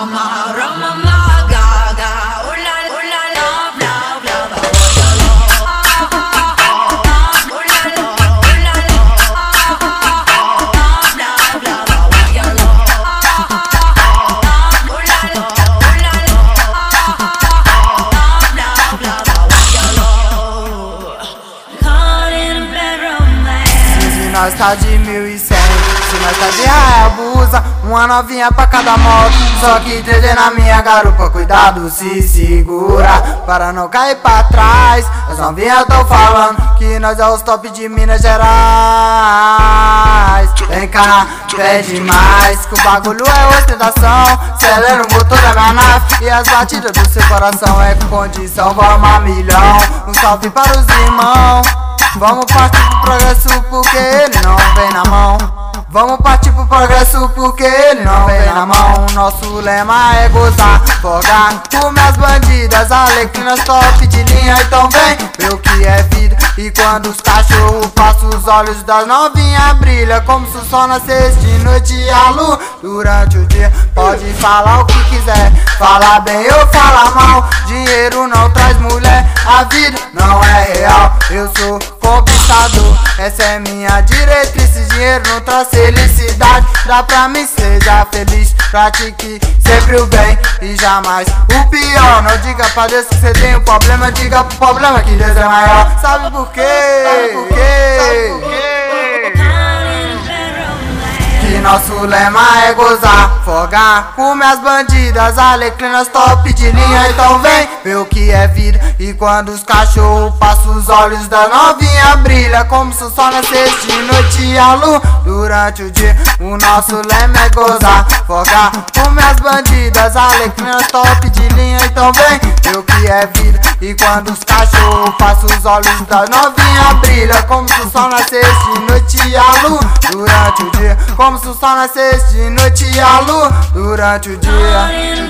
Roma, Roma, Roma. nós tá de mil e cem, se nós tá de rabo Uma novinha pra cada moto. Só que TD na minha garupa, cuidado, se segura. Para não cair pra trás As novinhas tão falando que nós é os top de Minas Gerais. Vem cá, pede mais Que o bagulho é ostentação. Acelera o motor da minha nave E as batidas do seu coração é com condição. Vamos milhão Um salve para os irmãos Vamos partir pro progresso porque ele não vem na mão. Vamos partir pro progresso porque ele não vem na mão. Nosso lema é gozar, folgar com minhas bandidas, alecrinas top de linha. Então vem ver o que é vida. E quando os cachorros passam os olhos das novinhas brilha como se o sol nascesse de noite a lua durante o dia. Pode falar o que quiser, falar bem ou falar mal. Dinheiro não traz mulher, a vida não é real. Eu sou conquistador. Essa é minha diretriz. Dinheiro não traz felicidade. Dá pra mim, seja feliz. Pratique sempre o bem e jamais o pior. Não diga pra Deus que você tem um problema. Diga pro problema que Deus é maior. Sabe por quê? Sabe por quê? Sabe por quê? nosso lema é gozar, fogar com minhas bandidas, alecrinas top de linha. Então vem ver o que é vida. E quando os cachorros passam os olhos da novinha, brilha como se o sol nascesse de noite e a lua durante o dia. O nosso lema é gozar, fogar com minhas bandidas, alecrinas top de linha. Então vem ver o que é vida. E quando os cachorros passam os olhos da novinha, brilha como se o sol nascesse de noite e a lua durante o dia. Como se o sol nascesse de noite e a lua durante o dia.